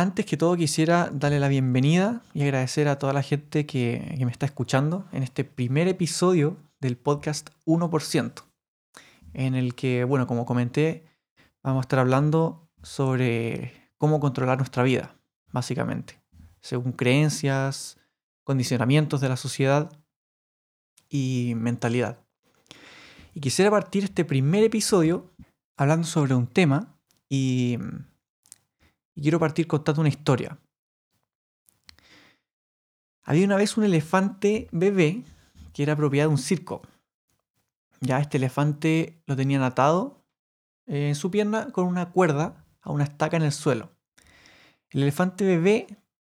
Antes que todo quisiera darle la bienvenida y agradecer a toda la gente que, me está escuchando en este primer episodio del podcast 1%, en el que, bueno, como comenté, vamos a estar hablando sobre cómo controlar nuestra vida, básicamente, según creencias, condicionamientos de la sociedad y mentalidad. Y quisiera partir este primer episodio hablando sobre un tema y y quiero partir contando una historia. Había una vez un elefante bebé que era propiedad de un circo. Ya este elefante lo tenían atado en su pierna con una cuerda a una estaca en el suelo. El elefante bebé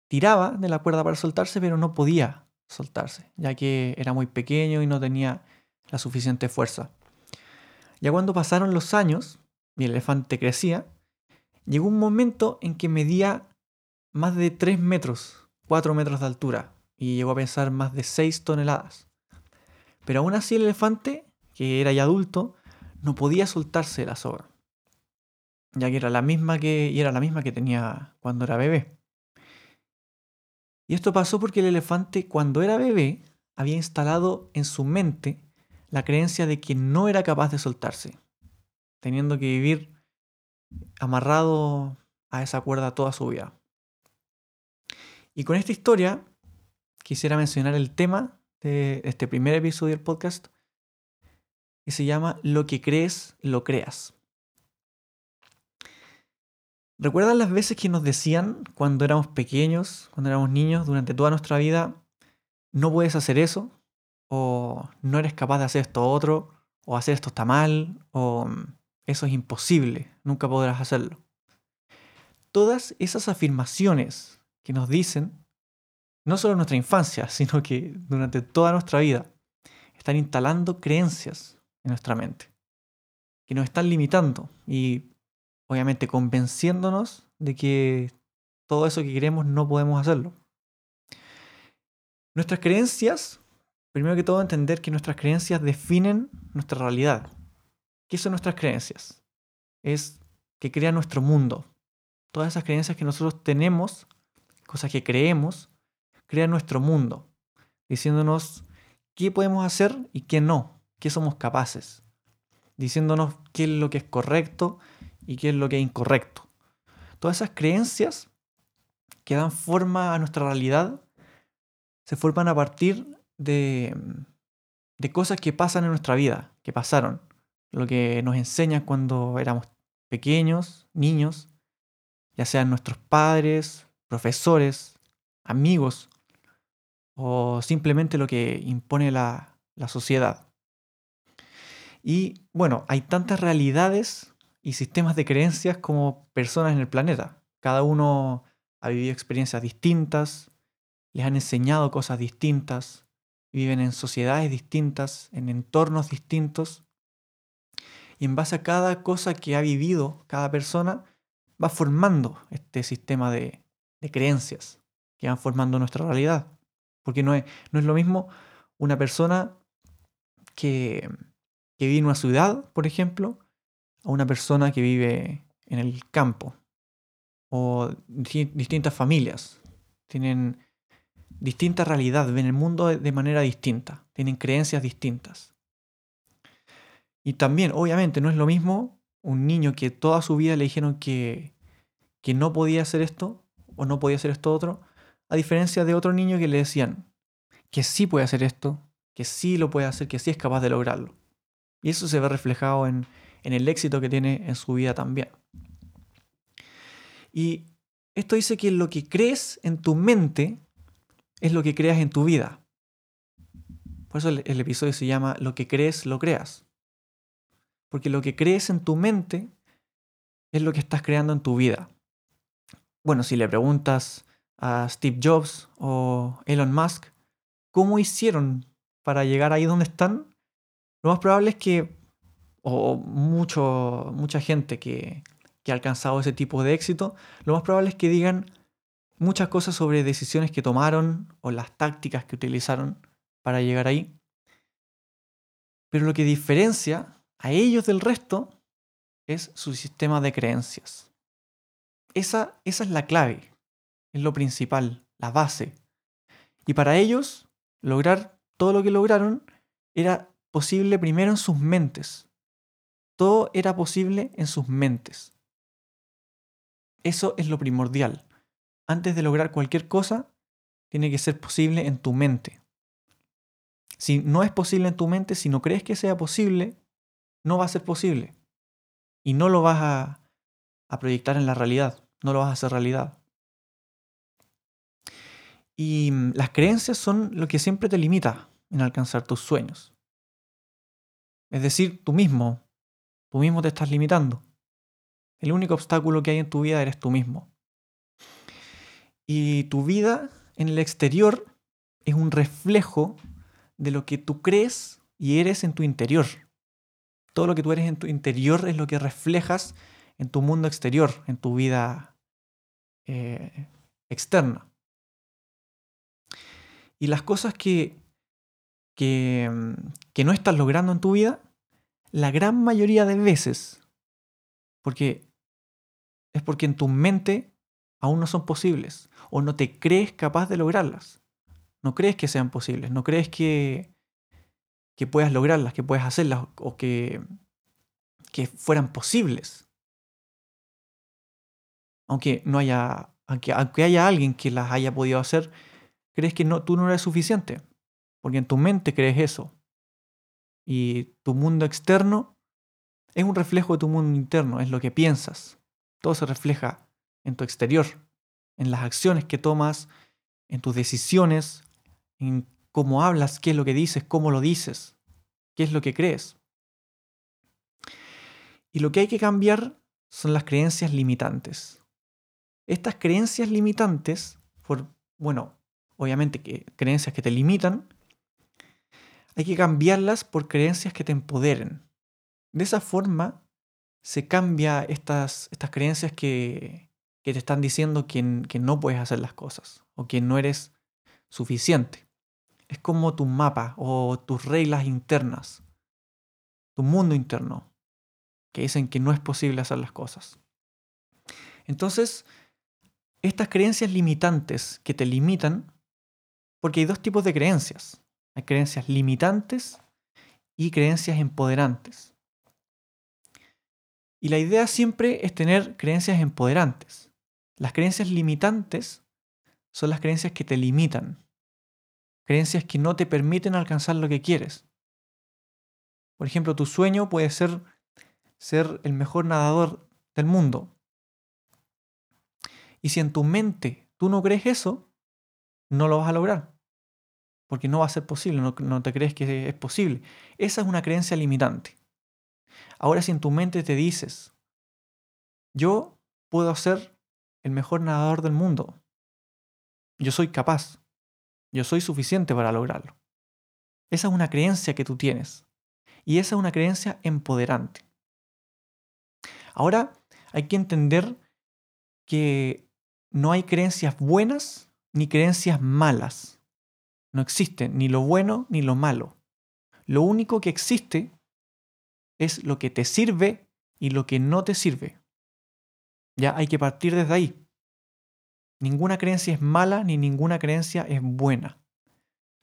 tiraba de la cuerda para soltarse, pero no podía soltarse, ya que era muy pequeño y no tenía la suficiente fuerza. Ya cuando pasaron los años y el elefante crecía, llegó un momento en que medía más de 3 metros, 4 metros de altura, y llegó a pesar más de 6 toneladas. Pero aún así el elefante, que era ya adulto, no podía soltarse la soga, ya que era la misma que, y era la misma que tenía cuando era bebé. Y esto pasó porque el elefante cuando era bebé había instalado en su mente la creencia de que no era capaz de soltarse, teniendo que vivir amarrado a esa cuerda toda su vida. Y con esta historia quisiera mencionar el tema de este primer episodio del podcast que se llama Lo que crees, lo creas. ¿Recuerdan las veces que nos decían cuando éramos pequeños, cuando éramos niños, durante toda nuestra vida, no puedes hacer eso? ¿O no eres capaz de hacer esto otro? ¿O hacer esto está mal? ¿O eso es imposible, nunca podrás hacerlo. Todas esas afirmaciones que nos dicen, no solo en nuestra infancia, sino que durante toda nuestra vida, están instalando creencias en nuestra mente, que nos están limitando y obviamente convenciéndonos de que todo eso que queremos no podemos hacerlo. Nuestras creencias, primero que todo entender que nuestras creencias definen nuestra realidad, ¿Qué son nuestras creencias? Es que crea nuestro mundo. Todas esas creencias que nosotros tenemos, cosas que creemos, crean nuestro mundo, diciéndonos qué podemos hacer y qué no, qué somos capaces, diciéndonos qué es lo que es correcto y qué es lo que es incorrecto. Todas esas creencias que dan forma a nuestra realidad se forman a partir de, de cosas que pasan en nuestra vida, que pasaron, lo que nos enseñan cuando éramos pequeños, niños, ya sean nuestros padres, profesores, amigos, o simplemente lo que impone la, la sociedad. Y bueno, hay tantas realidades y sistemas de creencias como personas en el planeta. Cada uno ha vivido experiencias distintas, les han enseñado cosas distintas, viven en sociedades distintas, en entornos distintos, y en base a cada cosa que ha vivido cada persona, va formando este sistema de, creencias que van formando nuestra realidad. Porque no es, no es lo mismo una persona que, que vive en una ciudad, por ejemplo, a una persona que vive en el campo. O distintas familias. Tienen distinta realidad, ven el mundo de manera distinta, tienen creencias distintas. Y también, obviamente, no es lo mismo un niño que toda su vida le dijeron que, que no podía hacer esto o no podía hacer esto otro, a diferencia de otro niño que le decían que sí puede hacer esto, que sí lo puede hacer, que sí es capaz de lograrlo. Y eso se ve reflejado en, en el éxito que tiene en su vida también. Y esto dice que lo que crees en tu mente es lo que creas en tu vida. Por eso el, el episodio se llama Lo que crees, lo creas. Porque lo que crees en tu mente es lo que estás creando en tu vida. Bueno, si le preguntas a Steve Jobs o Elon Musk cómo hicieron para llegar ahí donde están, lo más probable es que, o mucho, mucha gente que, que ha alcanzado ese tipo de éxito, lo más probable es que digan muchas cosas sobre decisiones que tomaron o las tácticas que utilizaron para llegar ahí. Pero lo que diferencia a ellos del resto es su sistema de creencias. Esa, esa es la clave, es lo principal, la base. Y para ellos, lograr todo lo que lograron era posible primero en sus mentes. Todo era posible en sus mentes. Eso es lo primordial. Antes de lograr cualquier cosa, tiene que ser posible en tu mente. Si no es posible en tu mente, si no crees que sea posible, no va a ser posible. Y no lo vas a, proyectar en la realidad, no lo vas a hacer realidad. Y mm, las creencias son lo que siempre te limita en alcanzar tus sueños. Es decir, tú mismo, tú mismo te estás limitando. El único obstáculo que hay en tu vida eres tú mismo. Y tu vida en el exterior es un reflejo de lo que tú crees y eres en tu interior. Todo lo que tú eres en tu interior es lo que reflejas en tu mundo exterior, en tu vida eh, externa. Y las cosas que, que, que no estás logrando en tu vida, la gran mayoría de veces, porque es porque en tu mente aún no son posibles o no te crees capaz de lograrlas. No crees que sean posibles, no crees que, que puedas lograrlas, que puedas hacerlas o que, que fueran posibles. Aunque no haya, aunque, aunque haya alguien que las haya podido hacer, crees que no, tú no eres suficiente. Porque en tu mente crees eso. Y tu mundo externo es un reflejo de tu mundo interno, es lo que piensas. Todo se refleja en tu exterior, en las acciones que tomas, en tus decisiones, en cómo hablas, qué es lo que dices, cómo lo dices, qué es lo que crees. Y lo que hay que cambiar son las creencias limitantes. Estas creencias limitantes, por, bueno, obviamente que creencias que te limitan, hay que cambiarlas por creencias que te empoderen. De esa forma se cambia estas, estas creencias que, que te están diciendo que, que no puedes hacer las cosas o que no eres suficiente. Es como tu mapa o tus reglas internas, tu mundo interno, que dicen que no es posible hacer las cosas. Entonces, estas creencias limitantes que te limitan, porque hay dos tipos de creencias. Hay creencias limitantes y creencias empoderantes. Y la idea siempre es tener creencias empoderantes. Las creencias limitantes son las creencias que te limitan, creencias que no te permiten alcanzar lo que quieres. Por ejemplo, tu sueño puede ser ser el mejor nadador del mundo. Y si en tu mente tú no crees eso, no lo vas a lograr. Porque no va a ser posible, no, te crees que es posible. Esa es una creencia limitante. Ahora si en tu mente te dices, yo puedo ser el mejor nadador del mundo. Yo soy capaz. Yo soy suficiente para lograrlo. Esa es una creencia que tú tienes. Y esa es una creencia empoderante. Ahora hay que entender que no hay creencias buenas ni creencias malas. No existe ni lo bueno ni lo malo. Lo único que existe es lo que te sirve y lo que no te sirve. Ya hay que partir desde ahí. Ninguna creencia es mala ni ninguna creencia es buena.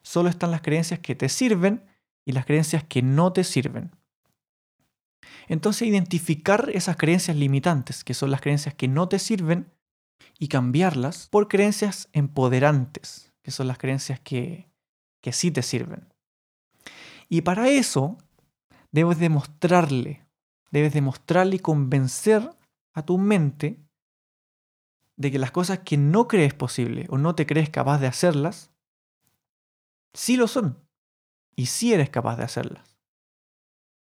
Solo están las creencias que te sirven y las creencias que no te sirven. Entonces identificar esas creencias limitantes, que son las creencias que no te sirven, y cambiarlas por creencias empoderantes, que son las creencias que, que sí te sirven. Y para eso debes demostrarle, debes demostrarle y convencer a tu mente de que las cosas que no crees posible o no te crees capaz de hacerlas, sí lo son. Y sí eres capaz de hacerlas.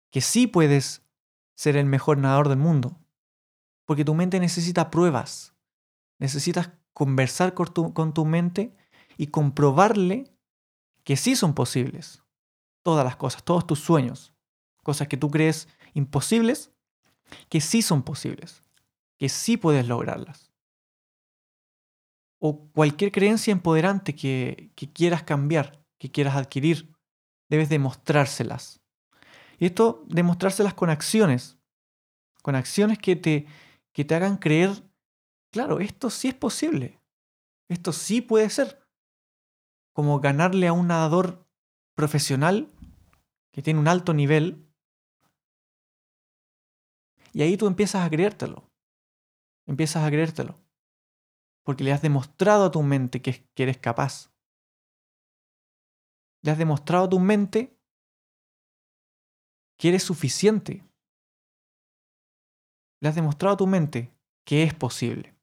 Que sí puedes ser el mejor nadador del mundo. Porque tu mente necesita pruebas. Necesitas conversar con tu, con tu mente y comprobarle que sí son posibles. Todas las cosas, todos tus sueños, cosas que tú crees imposibles, que sí son posibles, que sí puedes lograrlas. O cualquier creencia empoderante que, quieras cambiar, que quieras adquirir, debes demostrárselas. Y esto, demostrárselas con acciones, con acciones que te, que te hagan creer, claro, esto sí es posible, esto sí puede ser. Como ganarle a un nadador profesional que tiene un alto nivel. Y ahí tú empiezas a creértelo. Empiezas a creértelo. Porque le has demostrado a tu mente que, eres capaz. Le has demostrado a tu mente que eres suficiente. Le has demostrado a tu mente que es posible.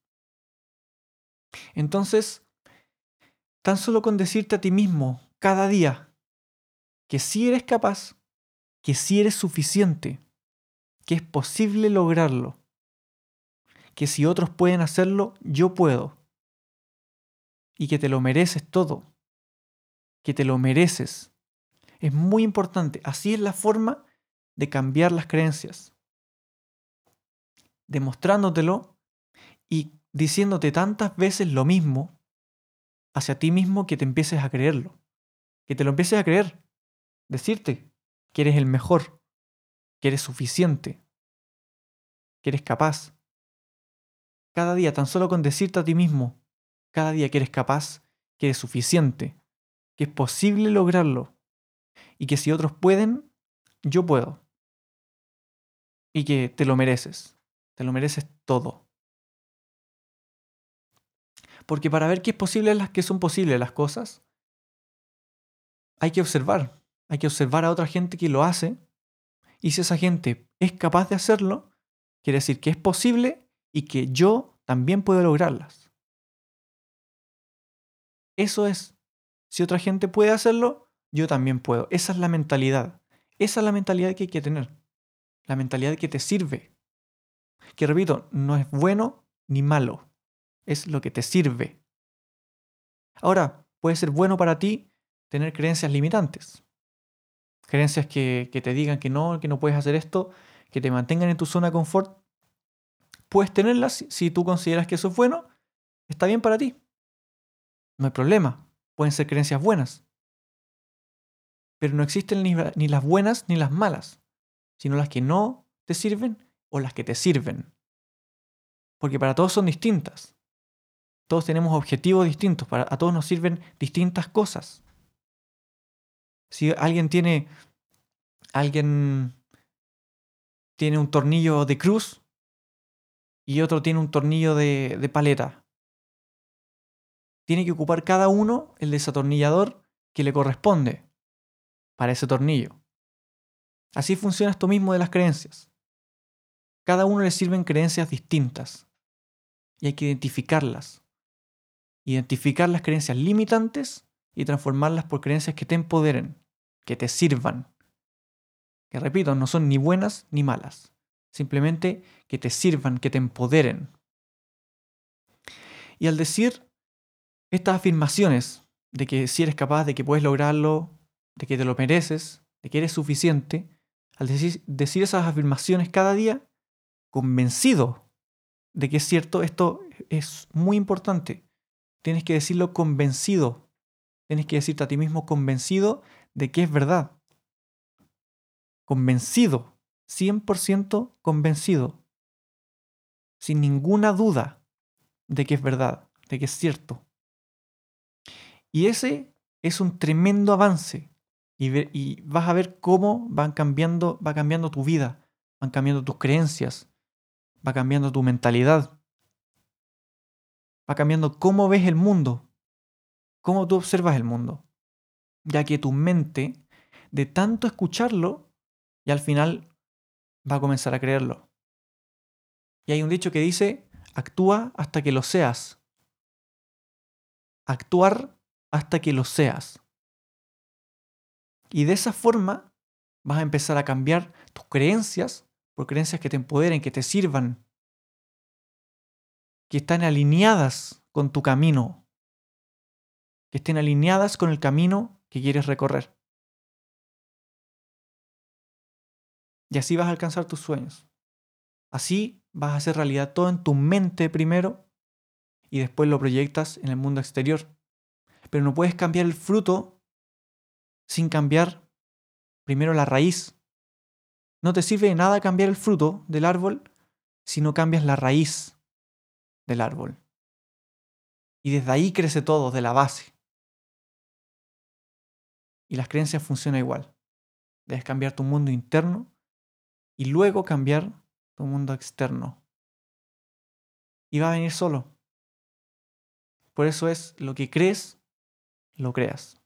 Entonces, tan solo con decirte a ti mismo cada día que sí eres capaz, que sí eres suficiente, que es posible lograrlo, que si otros pueden hacerlo, yo puedo, y que te lo mereces todo que te lo mereces. Es muy importante. Así es la forma de cambiar las creencias. Demostrándotelo y diciéndote tantas veces lo mismo hacia ti mismo que te empieces a creerlo. Que te lo empieces a creer. Decirte que eres el mejor, que eres suficiente, que eres capaz. Cada día, tan solo con decirte a ti mismo, cada día que eres capaz, que eres suficiente, que es posible lograrlo y que si otros pueden, yo puedo. Y que te lo mereces, te lo mereces todo. Porque para ver qué es posible, las que son posibles las cosas, hay que observar, hay que observar a otra gente que lo hace y si esa gente es capaz de hacerlo, quiere decir que es posible y que yo también puedo lograrlas. Eso es si otra gente puede hacerlo, yo también puedo. Esa es la mentalidad. Esa es la mentalidad que hay que tener. La mentalidad que te sirve. Que repito, no es bueno ni malo. Es lo que te sirve. Ahora, puede ser bueno para ti tener creencias limitantes. Creencias que, que te digan que no, que no puedes hacer esto, que te mantengan en tu zona de confort. Puedes tenerlas si tú consideras que eso es bueno. Está bien para ti. No hay problema pueden ser creencias buenas. Pero no existen ni, las buenas ni las malas, sino las que no te sirven o las que te sirven. Porque para todos son distintas. Todos tenemos objetivos distintos, para, a todos nos sirven distintas cosas. Si alguien tiene alguien tiene un tornillo de cruz y otro tiene un tornillo de, de paleta tiene que ocupar cada uno el desatornillador que le corresponde para ese tornillo. Así funciona esto mismo de las creencias. Cada uno le sirven creencias distintas y hay que identificarlas. Identificar las creencias limitantes y transformarlas por creencias que te empoderen, que te sirvan. Que repito, no son ni buenas ni malas, simplemente que te sirvan, que te empoderen. Y al decir estas afirmaciones de que si eres capaz, de que puedes lograrlo, de que te lo mereces, de que eres suficiente, al decir, decir esas afirmaciones cada día, convencido de que es cierto, esto es muy importante. Tienes que decirlo convencido. Tienes que decirte a ti mismo convencido de que es verdad. Convencido. 100% convencido. Sin ninguna duda de que es verdad, de que es cierto. Y ese es un tremendo avance. Y, vas a ver cómo van cambiando, va cambiando tu vida, van cambiando tus creencias, va cambiando tu mentalidad, va cambiando cómo ves el mundo, cómo tú observas el mundo. Ya que tu mente, de tanto escucharlo, y al final va a comenzar a creerlo. Y hay un dicho que dice, actúa hasta que lo seas. Actuar hasta que lo seas. Y de esa forma vas a empezar a cambiar tus creencias por creencias que te empoderen, que te sirvan, que están alineadas con tu camino, que estén alineadas con el camino que quieres recorrer. Y así vas a alcanzar tus sueños. Así vas a hacer realidad todo en tu mente primero y después lo proyectas en el mundo exterior. Pero no puedes cambiar el fruto sin cambiar primero la raíz. No te sirve de nada cambiar el fruto del árbol si no cambias la raíz del árbol. Y desde ahí crece todo, de la base. Y las creencias funcionan igual. Debes cambiar tu mundo interno y luego cambiar tu mundo externo. Y va a venir solo. Por eso es lo que crees, lo creas.